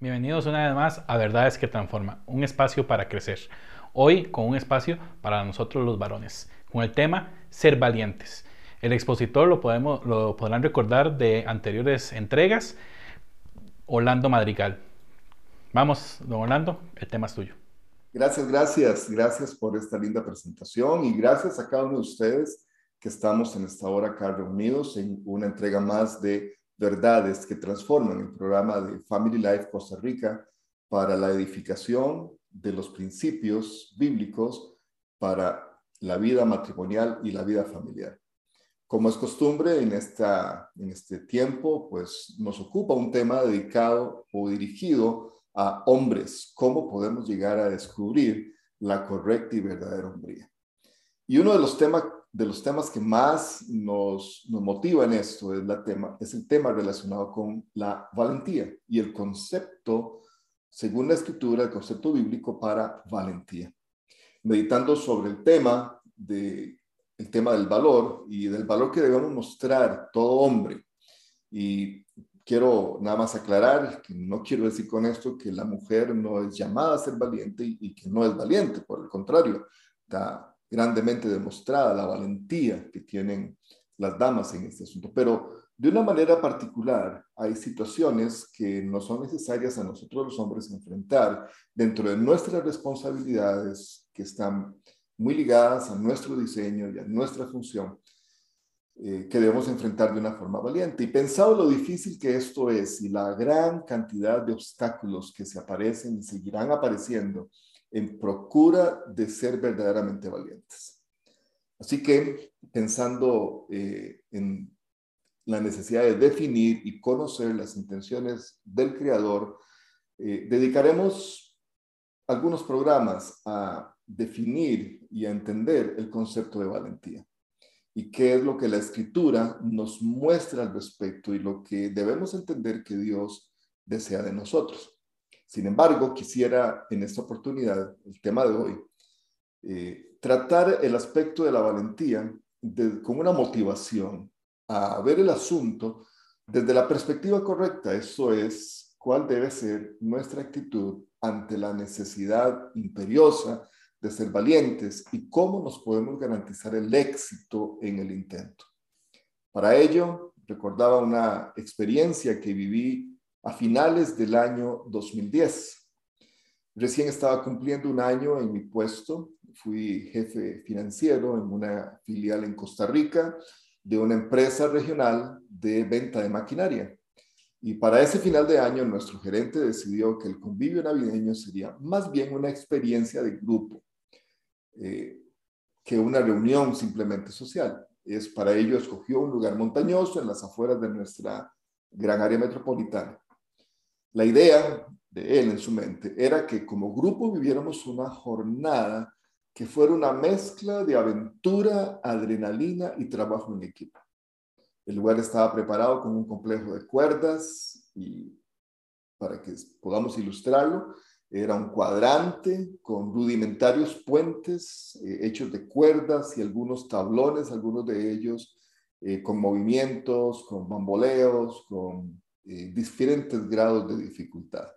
Bienvenidos una vez más a Verdades que Transforma, un espacio para crecer. Hoy con un espacio para nosotros los varones, con el tema Ser valientes. El expositor lo, podemos, lo podrán recordar de anteriores entregas, Orlando Madrigal. Vamos, don Orlando, el tema es tuyo. Gracias, gracias, gracias por esta linda presentación y gracias a cada uno de ustedes que estamos en esta hora acá reunidos en una entrega más de Verdades que Transforman, el programa de Family Life Costa Rica para la edificación de los principios bíblicos para la vida matrimonial y la vida familiar. Como es costumbre en, esta, en este tiempo, pues nos ocupa un tema dedicado o dirigido a hombres, cómo podemos llegar a descubrir la correcta y verdadera hombría. Y uno de los, temas de los temas que más nos, nos motiva en esto es, la tema, es el tema relacionado con la valentía y el concepto, según la escritura, el concepto bíblico para valentía. Meditando sobre el tema de el tema del valor y del valor que debemos mostrar todo hombre. Y quiero nada más aclarar que no quiero decir con esto que la mujer no es llamada a ser valiente y, que no es valiente, por el contrario, está grandemente demostrada la valentía que tienen las damas en este asunto. Pero de una manera particular, hay situaciones que no son necesarias a nosotros los hombres enfrentar dentro de nuestras responsabilidades que están muy ligadas a nuestro diseño y a nuestra función eh, que debemos enfrentar de una forma valiente. Y pensado lo difícil que esto es y la gran cantidad de obstáculos que se aparecen y seguirán apareciendo en procura de ser verdaderamente valientes. Así que pensando eh, en la necesidad de definir y conocer las intenciones del Creador, eh, dedicaremos algunos programas a definir y a entender el concepto de valentía y qué es lo que la escritura nos muestra al respecto y lo que debemos entender que Dios desea de nosotros. Sin embargo, quisiera en esta oportunidad, el tema de hoy, eh, tratar el aspecto de la valentía con una motivación a ver el asunto desde la perspectiva correcta, eso es, cuál debe ser nuestra actitud ante la necesidad imperiosa de ser valientes y cómo nos podemos garantizar el éxito en el intento. Para ello, recordaba una experiencia que viví a finales del año 2010. Recién estaba cumpliendo un año en mi puesto, fui jefe financiero en una filial en Costa Rica de una empresa regional de venta de maquinaria. Y para ese final de año, nuestro gerente decidió que el convivio navideño sería más bien una experiencia de grupo, eh, que una reunión simplemente social. Es para ello escogió un lugar montañoso en las afueras de nuestra gran área metropolitana. La idea de él en su mente era que como grupo viviéramos una jornada que fuera una mezcla de aventura, adrenalina y trabajo en equipo. El lugar estaba preparado con un complejo de cuerdas y para que podamos ilustrarlo, era un cuadrante con rudimentarios puentes eh, hechos de cuerdas y algunos tablones, algunos de ellos eh, con movimientos, con bamboleos, con eh, diferentes grados de dificultad.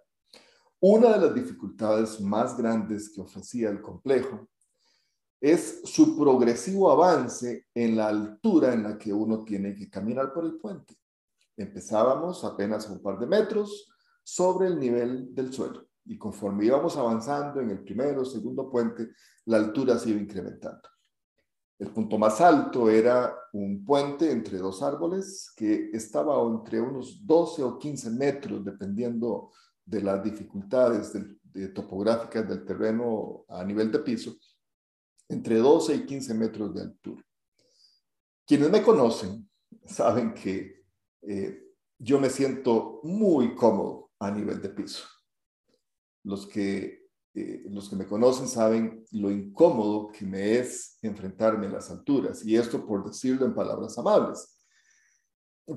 Una de las dificultades más grandes que ofrecía el complejo es su progresivo avance en la altura en la que uno tiene que caminar por el puente. Empezábamos apenas a un par de metros sobre el nivel del suelo y conforme íbamos avanzando en el primero segundo puente, la altura se iba incrementando. El punto más alto era un puente entre dos árboles que estaba entre unos 12 o 15 metros, dependiendo de las dificultades topográficas del terreno a nivel de piso, entre 12 y 15 metros de altura. Quienes me conocen saben que eh, yo me siento muy cómodo a nivel de piso. Los que, eh, los que me conocen saben lo incómodo que me es enfrentarme a las alturas, y esto por decirlo en palabras amables.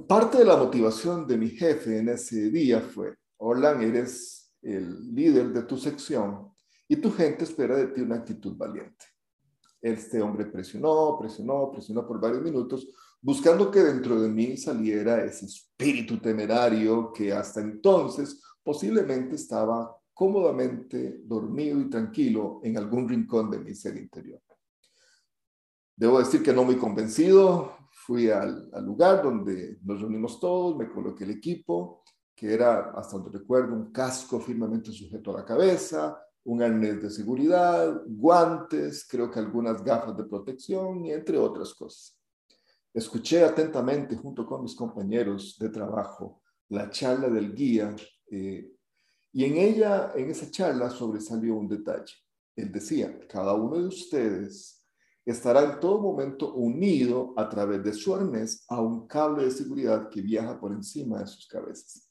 parte de la motivación de mi jefe en ese día fue, Orlan, eres el líder de tu sección y tu gente espera de ti una actitud valiente. Este hombre presionó, presionó, presionó por varios minutos, buscando que dentro de mí saliera ese espíritu temerario que hasta entonces posiblemente estaba cómodamente dormido y tranquilo en algún rincón de mi ser interior. Debo decir que no muy convencido, fui al, lugar donde nos reunimos todos, me coloqué el equipo, que era, hasta donde recuerdo, un casco firmemente sujeto a la cabeza, un arnés de seguridad, guantes, creo que algunas gafas de protección y entre otras cosas. Escuché atentamente junto con mis compañeros de trabajo la charla del guía eh, y en ella, en esa charla, sobresalió un detalle. Él decía, cada uno de ustedes estará en todo momento unido a través de su arnés a un cable de seguridad que viaja por encima de sus cabezas.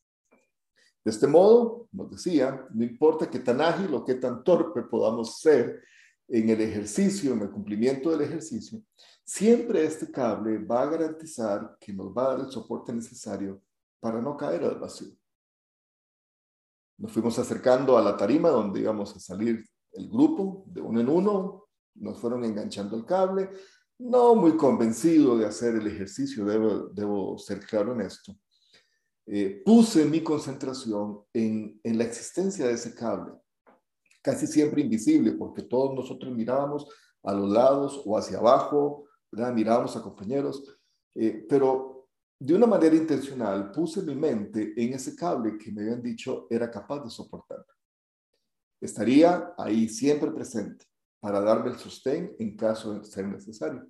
De este modo, nos decía, no importa qué tan ágil o qué tan torpe podamos ser en el ejercicio, en el cumplimiento del ejercicio, siempre este cable va a garantizar que nos va a dar el soporte necesario para no caer al vacío. Nos fuimos acercando a la tarima donde íbamos a salir el grupo de uno en uno, nos fueron enganchando el cable. No muy convencido de hacer el ejercicio, debo, debo ser claro en esto. Eh, puse mi concentración en, en la existencia de ese cable, casi siempre invisible, porque todos nosotros mirábamos a los lados o hacia abajo, ¿verdad? mirábamos a compañeros, eh, pero de una manera intencional puse mi mente en ese cable que me habían dicho era capaz de soportar. Estaría ahí siempre presente para darme el sostén en caso de ser necesario.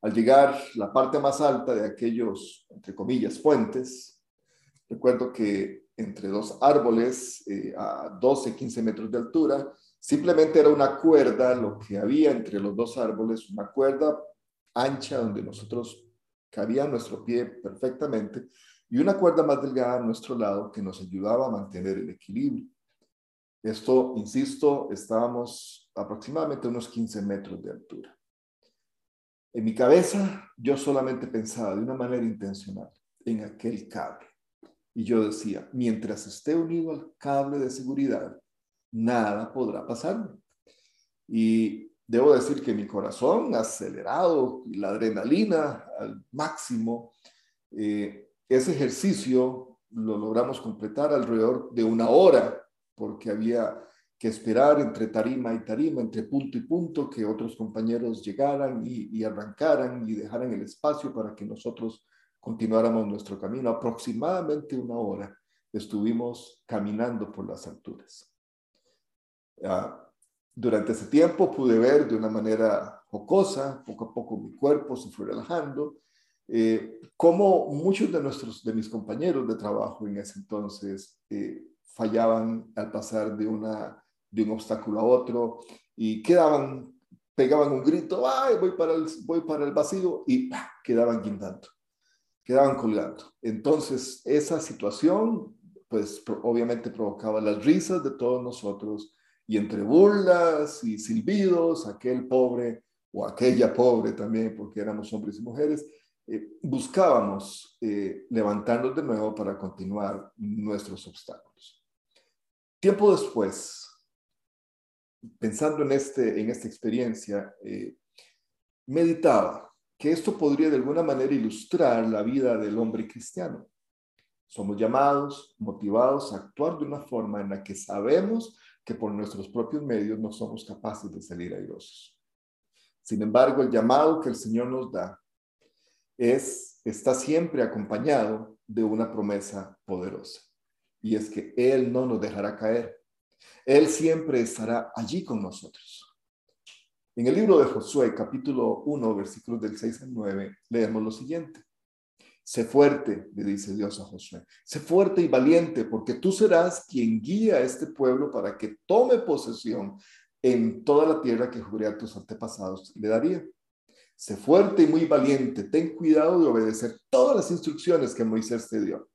Al llegar la parte más alta de aquellos, entre comillas, fuentes, recuerdo que entre dos árboles eh, a 12, 15 metros de altura, simplemente era una cuerda, lo que había entre los dos árboles, una cuerda ancha donde nosotros cabía nuestro pie perfectamente y una cuerda más delgada a nuestro lado que nos ayudaba a mantener el equilibrio. Esto, insisto, estábamos aproximadamente a unos 15 metros de altura. En mi cabeza yo solamente pensaba de una manera intencional en aquel cable. Y yo decía, mientras esté unido al cable de seguridad, nada podrá pasarme. Y debo decir que mi corazón acelerado, la adrenalina al máximo, eh, ese ejercicio lo logramos completar alrededor de una hora porque había que esperar entre tarima y tarima, entre punto y punto, que otros compañeros llegaran y, arrancaran y dejaran el espacio para que nosotros continuáramos nuestro camino. Aproximadamente una hora estuvimos caminando por las alturas. Ah, durante ese tiempo pude ver de una manera jocosa, poco a poco mi cuerpo se fue relajando, eh, como muchos de, nuestros, de mis compañeros de trabajo en ese entonces eh, fallaban al pasar de, una, de un obstáculo a otro y quedaban, pegaban un grito, ¡ay, voy para el, voy para el vacío! y quedaban guindando, quedaban colgando. Entonces, esa situación, pues obviamente provocaba las risas de todos nosotros y entre burlas y silbidos, aquel pobre o aquella pobre también, porque éramos hombres y mujeres, eh, buscábamos eh, levantarnos de nuevo para continuar nuestros obstáculos. Tiempo después, pensando en, este, en esta experiencia, eh, meditaba que esto podría de alguna manera ilustrar la vida del hombre cristiano. Somos llamados, motivados a actuar de una forma en la que sabemos que por nuestros propios medios no somos capaces de salir airosos. Sin embargo, el llamado que el Señor nos da es, está siempre acompañado de una promesa poderosa y es que Él no nos dejará caer. Él siempre estará allí con nosotros. En el libro de Josué, capítulo 1, versículos del 6 al 9, leemos lo siguiente. Sé fuerte, le dice Dios a Josué. Sé fuerte y valiente, porque tú serás quien guía a este pueblo para que tome posesión en toda la tierra que juré a tus antepasados le daría. Sé fuerte y muy valiente. Ten cuidado de obedecer todas las instrucciones que Moisés te dio.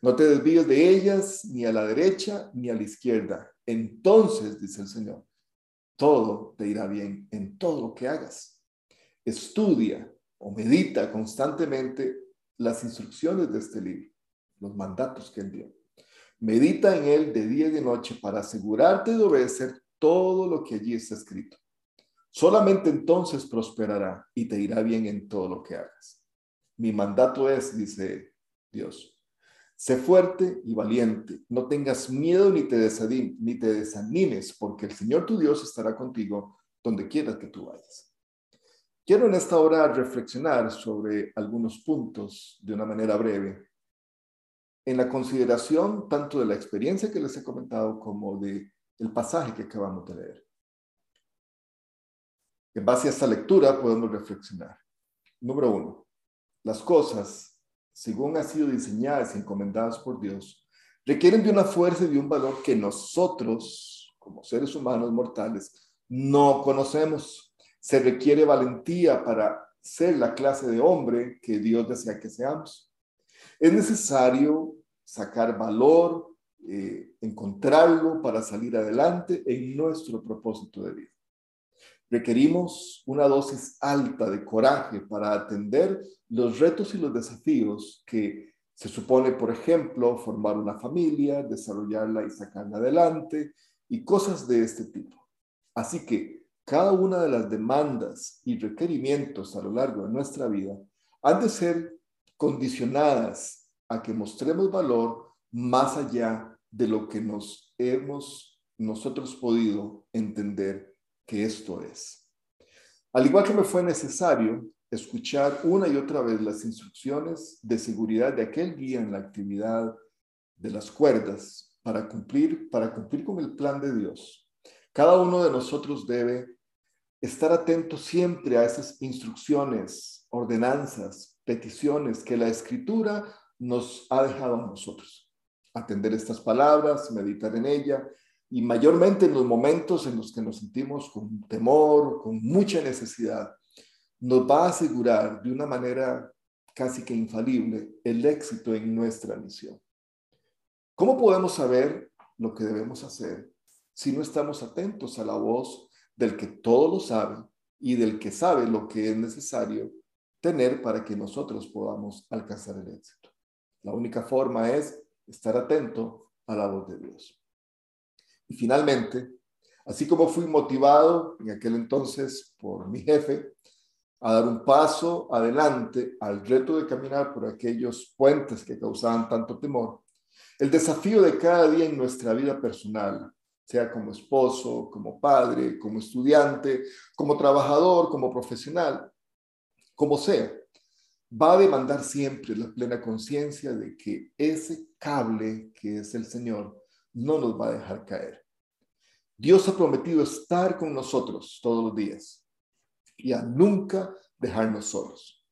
No te desvíes de ellas ni a la derecha ni a la izquierda. Entonces, dice el Señor, todo te irá bien en todo lo que hagas. Estudia o medita constantemente las instrucciones de este libro, los mandatos que él dio. Medita en él de día y de noche para asegurarte de obedecer todo lo que allí está escrito. Solamente entonces prosperará y te irá bien en todo lo que hagas. Mi mandato es, dice Dios, sé fuerte y valiente, no tengas miedo ni te, ni te desanimes, porque el Señor tu Dios estará contigo donde quiera que tú vayas. Quiero en esta hora reflexionar sobre algunos puntos de una manera breve en la consideración tanto de la experiencia que les he comentado como de el pasaje que acabamos de leer. En base a esta lectura podemos reflexionar. Número uno, las cosas, según han sido diseñadas y encomendadas por Dios, requieren de una fuerza y de un valor que nosotros, como seres humanos mortales, no conocemos. Se requiere valentía para ser la clase de hombre que Dios desea que seamos. Es necesario sacar valor, eh, encontrarlo para salir adelante en nuestro propósito de vida. Requerimos una dosis alta de coraje para atender los retos y los desafíos que se supone, por ejemplo, formar una familia, desarrollarla y sacarla adelante y cosas de este tipo. Así que cada una de las demandas y requerimientos a lo largo de nuestra vida han de ser condicionadas a que mostremos valor más allá de lo que nos hemos nosotros podido entender que esto es. Al igual que me fue necesario escuchar una y otra vez las instrucciones de seguridad de aquel guía en la actividad de las cuerdas para cumplir, para cumplir con el plan de Dios. Cada uno de nosotros debe estar atento siempre a esas instrucciones, ordenanzas, peticiones que la escritura nos ha dejado a nosotros. Atender estas palabras, meditar en ella y mayormente en los momentos en los que nos sentimos con temor, con mucha necesidad, nos va a asegurar de una manera casi que infalible el éxito en nuestra misión. ¿Cómo podemos saber lo que debemos hacer si no estamos atentos a la voz del que todo lo sabe y del que sabe lo que es necesario tener para que nosotros podamos alcanzar el éxito? La única forma es estar atento a la voz de Dios. Y finalmente, así como fui motivado en aquel entonces por mi jefe a dar un paso adelante al reto de caminar por aquellos puentes que causaban tanto temor, el desafío de cada día en nuestra vida personal, sea como esposo, como padre, como estudiante, como trabajador, como profesional, como sea, va a demandar siempre la plena conciencia de que ese cable que es el Señor no nos va a dejar caer. Dios ha prometido estar con nosotros todos los días y a nunca dejarnos solos.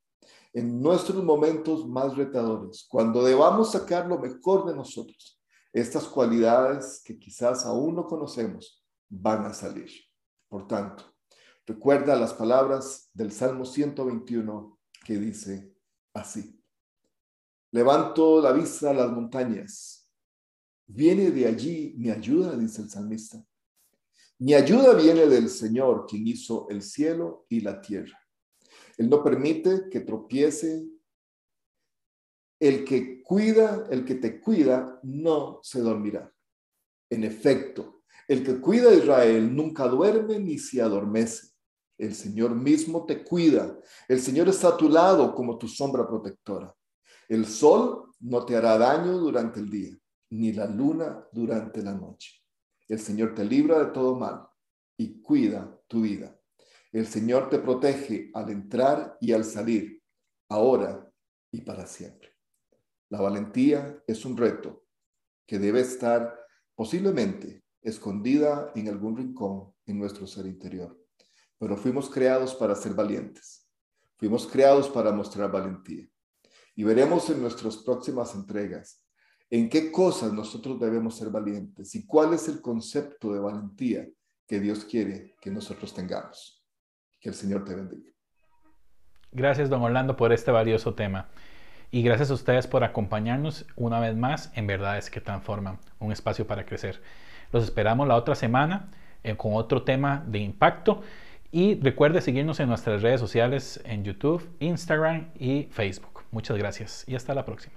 En nuestros momentos más retadores, cuando debamos sacar lo mejor de nosotros, estas cualidades que quizás aún no conocemos van a salir. Por tanto, recuerda las palabras del Salmo 121 que dice así. Levanto la vista a las montañas. Viene de allí mi ayuda, dice el salmista. Mi ayuda viene del Señor, quien hizo el cielo y la tierra. Él no permite que tropiece. El que cuida, el que te cuida, no se dormirá. En efecto, el que cuida a Israel nunca duerme ni se adormece. El Señor mismo te cuida. El Señor está a tu lado como tu sombra protectora. El sol no te hará daño durante el día, ni la luna durante la noche. El Señor te libra de todo mal y cuida tu vida. El Señor te protege al entrar y al salir, ahora y para siempre. La valentía es un reto que debe estar posiblemente escondida en algún rincón en nuestro ser interior pero fuimos creados para ser valientes. Fuimos creados para mostrar valentía. Y veremos en nuestras próximas entregas en qué cosas nosotros debemos ser valientes y cuál es el concepto de valentía que Dios quiere que nosotros tengamos. Que el Señor te bendiga. Gracias, don Orlando, por este valioso tema. Y gracias a ustedes por acompañarnos una vez más en Verdades que Transforman, un espacio para crecer. Los esperamos la otra semana eh, con otro tema de impacto. Y recuerde seguirnos en nuestras redes sociales en YouTube, Instagram y Facebook. Muchas gracias y hasta la próxima.